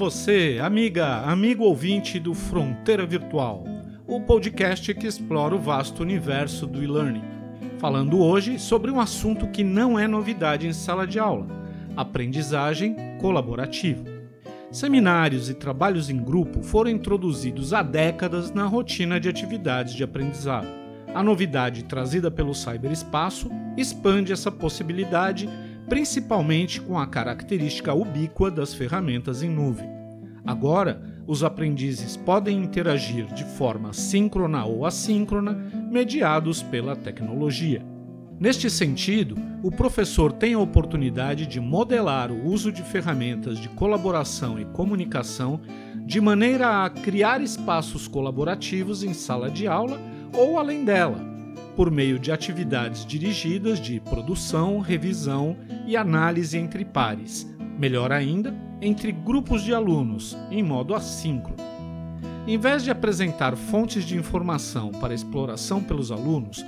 Você, amiga, amigo ouvinte do Fronteira Virtual, o podcast que explora o vasto universo do e-learning. Falando hoje sobre um assunto que não é novidade em sala de aula: aprendizagem colaborativa. Seminários e trabalhos em grupo foram introduzidos há décadas na rotina de atividades de aprendizado. A novidade trazida pelo cyberespaço expande essa possibilidade principalmente com a característica ubíqua das ferramentas em nuvem. Agora, os aprendizes podem interagir de forma síncrona ou assíncrona, mediados pela tecnologia. Neste sentido, o professor tem a oportunidade de modelar o uso de ferramentas de colaboração e comunicação de maneira a criar espaços colaborativos em sala de aula ou além dela, por meio de atividades dirigidas de produção, revisão e análise entre pares, melhor ainda, entre grupos de alunos, em modo assíncrono. Em vez de apresentar fontes de informação para exploração pelos alunos,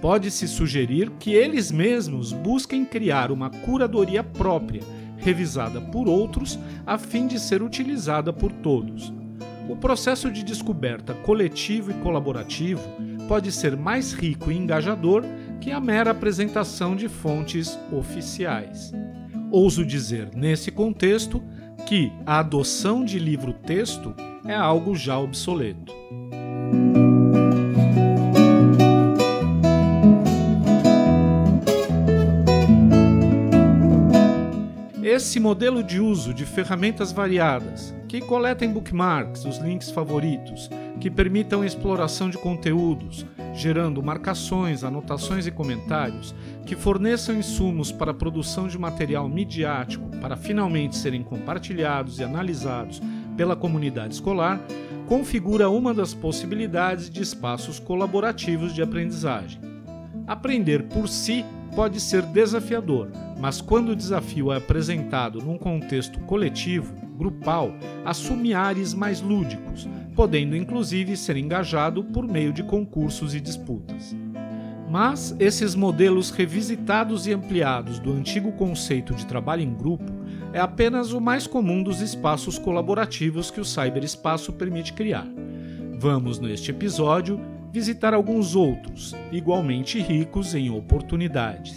pode-se sugerir que eles mesmos busquem criar uma curadoria própria, revisada por outros, a fim de ser utilizada por todos. O processo de descoberta coletivo e colaborativo pode ser mais rico e engajador que a mera apresentação de fontes oficiais. Ouso dizer, nesse contexto, que a adoção de livro-texto é algo já obsoleto. Esse modelo de uso de ferramentas variadas, que coletem bookmarks, os links favoritos, que permitam exploração de conteúdos, gerando marcações, anotações e comentários, que forneçam insumos para a produção de material midiático para finalmente serem compartilhados e analisados pela comunidade escolar, configura uma das possibilidades de espaços colaborativos de aprendizagem. Aprender por si pode ser desafiador, mas quando o desafio é apresentado num contexto coletivo, grupal, assume ares mais lúdicos, podendo inclusive ser engajado por meio de concursos e disputas. Mas esses modelos revisitados e ampliados do antigo conceito de trabalho em grupo é apenas o mais comum dos espaços colaborativos que o cyberespaço permite criar. Vamos, neste episódio, visitar alguns outros, igualmente ricos em oportunidades.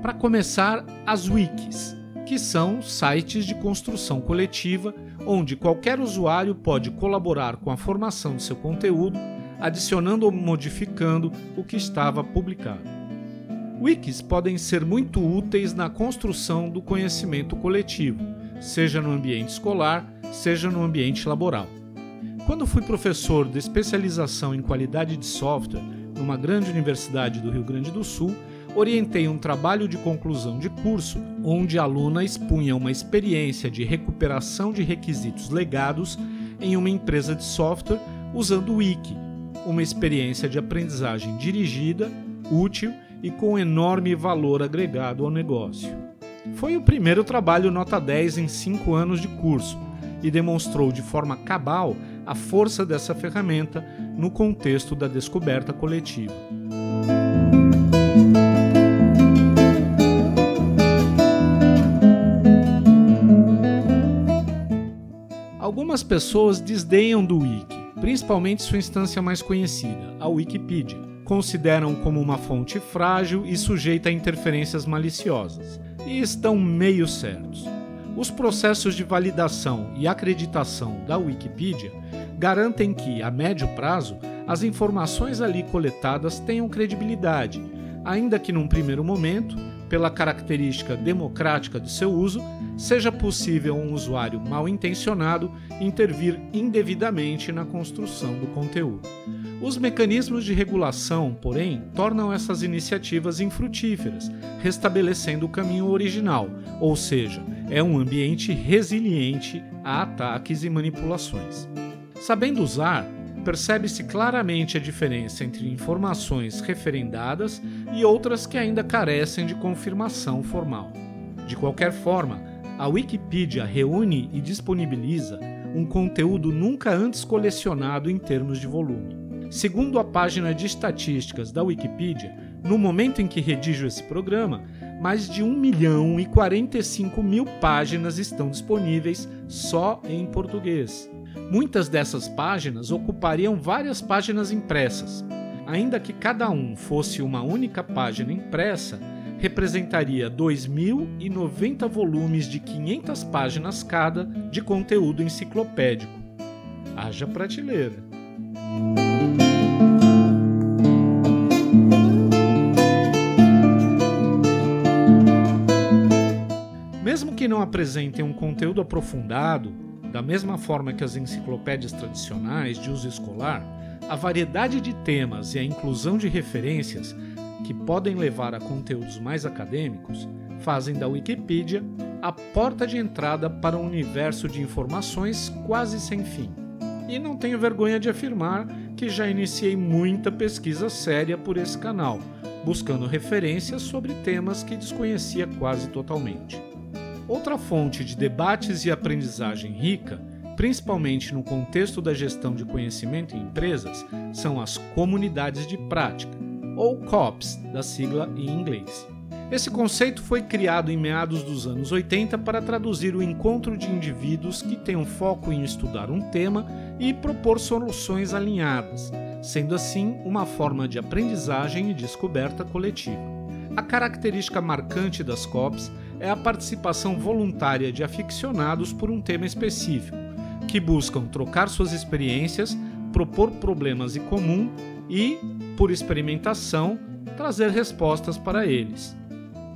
Para começar, as wikis, que são sites de construção coletiva onde qualquer usuário pode colaborar com a formação de seu conteúdo, adicionando ou modificando o que estava publicado. Wikis podem ser muito úteis na construção do conhecimento coletivo, seja no ambiente escolar, seja no ambiente laboral. Quando fui professor de especialização em qualidade de software numa grande universidade do Rio Grande do Sul, orientei um trabalho de conclusão de curso onde a aluna expunha uma experiência de recuperação de requisitos legados em uma empresa de software usando o Wiki, uma experiência de aprendizagem dirigida, útil e com enorme valor agregado ao negócio. Foi o primeiro trabalho nota 10 em 5 anos de curso e demonstrou de forma cabal a força dessa ferramenta no contexto da descoberta coletiva. Algumas pessoas desdenham do Wiki, principalmente sua instância mais conhecida, a Wikipedia. Consideram como uma fonte frágil e sujeita a interferências maliciosas. E estão meio certos. Os processos de validação e acreditação da Wikipedia garantem que, a médio prazo, as informações ali coletadas tenham credibilidade, ainda que num primeiro momento pela característica democrática de seu uso, seja possível um usuário mal intencionado intervir indevidamente na construção do conteúdo. Os mecanismos de regulação, porém, tornam essas iniciativas infrutíferas, restabelecendo o caminho original, ou seja, é um ambiente resiliente a ataques e manipulações. Sabendo usar, percebe-se claramente a diferença entre informações referendadas e outras que ainda carecem de confirmação formal. De qualquer forma, a Wikipedia reúne e disponibiliza um conteúdo nunca antes colecionado em termos de volume. Segundo a página de estatísticas da Wikipedia, no momento em que redijo esse programa, mais de 1 milhão e 45 mil páginas estão disponíveis só em português. Muitas dessas páginas ocupariam várias páginas impressas. Ainda que cada um fosse uma única página impressa, representaria 2.090 volumes de 500 páginas cada de conteúdo enciclopédico. Haja prateleira! Mesmo que não apresentem um conteúdo aprofundado, da mesma forma que as enciclopédias tradicionais de uso escolar, a variedade de temas e a inclusão de referências que podem levar a conteúdos mais acadêmicos fazem da Wikipedia a porta de entrada para um universo de informações quase sem fim. E não tenho vergonha de afirmar que já iniciei muita pesquisa séria por esse canal, buscando referências sobre temas que desconhecia quase totalmente. Outra fonte de debates e aprendizagem rica, principalmente no contexto da gestão de conhecimento em empresas, são as comunidades de prática, ou COPs, da sigla em inglês. Esse conceito foi criado em meados dos anos 80 para traduzir o encontro de indivíduos que têm um foco em estudar um tema e propor soluções alinhadas, sendo assim uma forma de aprendizagem e descoberta coletiva. A característica marcante das COPs é a participação voluntária de aficionados por um tema específico, que buscam trocar suas experiências, propor problemas em comum e, por experimentação, trazer respostas para eles.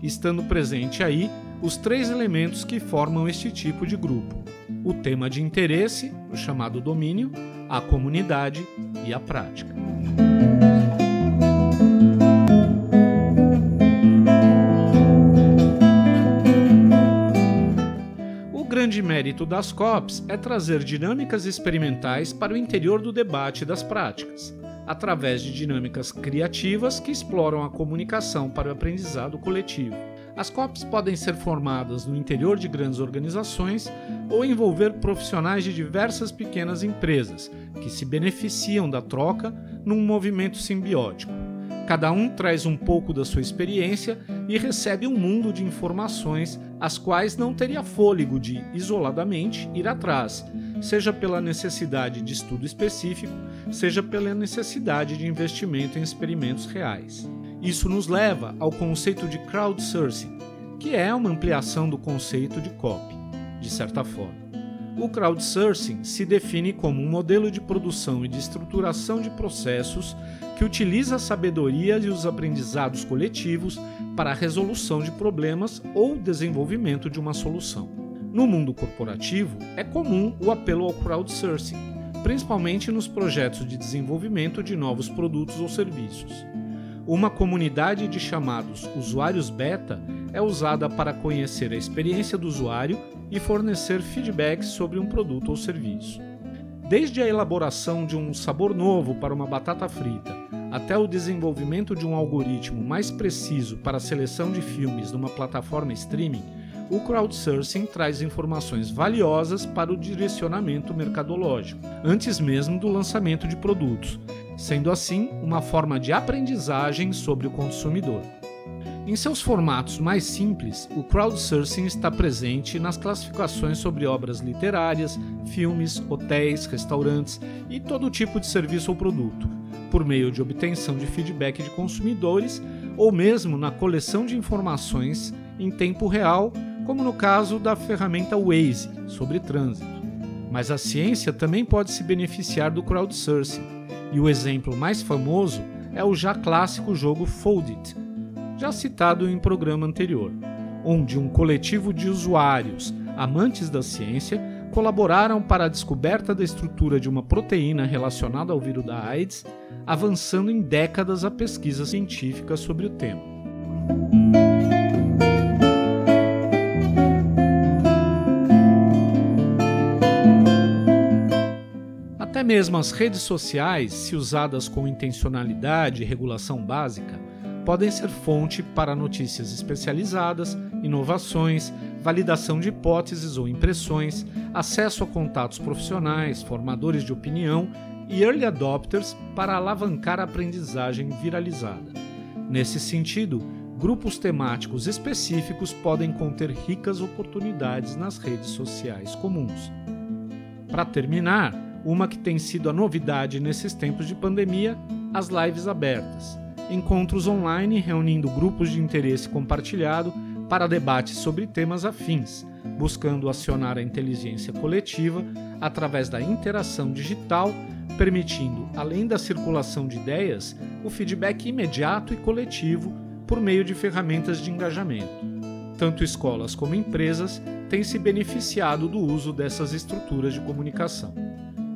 Estando presente aí os três elementos que formam este tipo de grupo: o tema de interesse, o chamado domínio, a comunidade e a prática. Grande mérito das COPs é trazer dinâmicas experimentais para o interior do debate das práticas, através de dinâmicas criativas que exploram a comunicação para o aprendizado coletivo. As COPs podem ser formadas no interior de grandes organizações ou envolver profissionais de diversas pequenas empresas que se beneficiam da troca num movimento simbiótico. Cada um traz um pouco da sua experiência e recebe um mundo de informações as quais não teria fôlego de, isoladamente, ir atrás, seja pela necessidade de estudo específico, seja pela necessidade de investimento em experimentos reais. Isso nos leva ao conceito de crowdsourcing, que é uma ampliação do conceito de copy, de certa forma. O crowdsourcing se define como um modelo de produção e de estruturação de processos que utiliza a sabedoria e os aprendizados coletivos para a resolução de problemas ou desenvolvimento de uma solução. No mundo corporativo, é comum o apelo ao crowdsourcing, principalmente nos projetos de desenvolvimento de novos produtos ou serviços. Uma comunidade de chamados usuários beta é usada para conhecer a experiência do usuário e fornecer feedbacks sobre um produto ou serviço. Desde a elaboração de um sabor novo para uma batata frita, até o desenvolvimento de um algoritmo mais preciso para a seleção de filmes numa plataforma streaming, o crowdsourcing traz informações valiosas para o direcionamento mercadológico, antes mesmo do lançamento de produtos, sendo assim uma forma de aprendizagem sobre o consumidor. Em seus formatos mais simples, o crowdsourcing está presente nas classificações sobre obras literárias, filmes, hotéis, restaurantes e todo tipo de serviço ou produto, por meio de obtenção de feedback de consumidores ou mesmo na coleção de informações em tempo real, como no caso da ferramenta Waze sobre trânsito. Mas a ciência também pode se beneficiar do crowdsourcing, e o exemplo mais famoso é o já clássico jogo Foldit já citado em programa anterior, onde um coletivo de usuários amantes da ciência colaboraram para a descoberta da estrutura de uma proteína relacionada ao vírus da AIDS, avançando em décadas a pesquisa científica sobre o tema. Até mesmo as redes sociais, se usadas com intencionalidade e regulação básica, podem ser fonte para notícias especializadas, inovações, validação de hipóteses ou impressões, acesso a contatos profissionais, formadores de opinião e early adopters para alavancar a aprendizagem viralizada. Nesse sentido, grupos temáticos específicos podem conter ricas oportunidades nas redes sociais comuns. Para terminar, uma que tem sido a novidade nesses tempos de pandemia, as lives abertas encontros online reunindo grupos de interesse compartilhado para debates sobre temas afins, buscando acionar a inteligência coletiva através da interação digital, permitindo, além da circulação de ideias, o feedback imediato e coletivo por meio de ferramentas de engajamento. Tanto escolas como empresas têm se beneficiado do uso dessas estruturas de comunicação.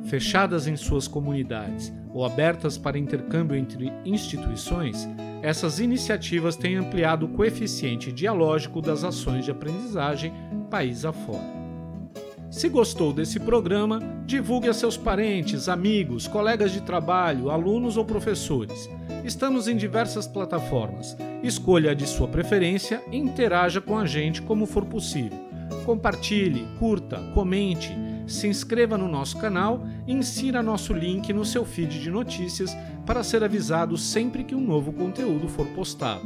Fechadas em suas comunidades ou abertas para intercâmbio entre instituições, essas iniciativas têm ampliado o coeficiente dialógico das ações de aprendizagem país afora. Se gostou desse programa, divulgue a seus parentes, amigos, colegas de trabalho, alunos ou professores. Estamos em diversas plataformas. Escolha a de sua preferência e interaja com a gente como for possível. Compartilhe, curta, comente se inscreva no nosso canal e insira nosso link no seu feed de notícias para ser avisado sempre que um novo conteúdo for postado.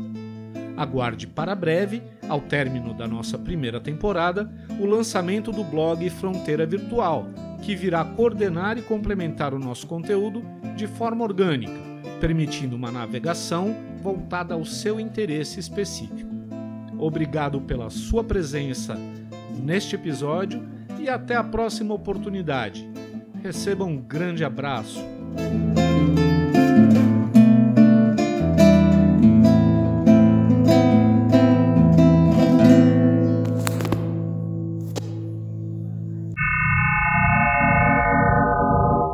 Aguarde para breve, ao término da nossa primeira temporada, o lançamento do blog Fronteira Virtual, que virá coordenar e complementar o nosso conteúdo de forma orgânica, permitindo uma navegação voltada ao seu interesse específico. Obrigado pela sua presença neste episódio e até a próxima oportunidade. Receba um grande abraço.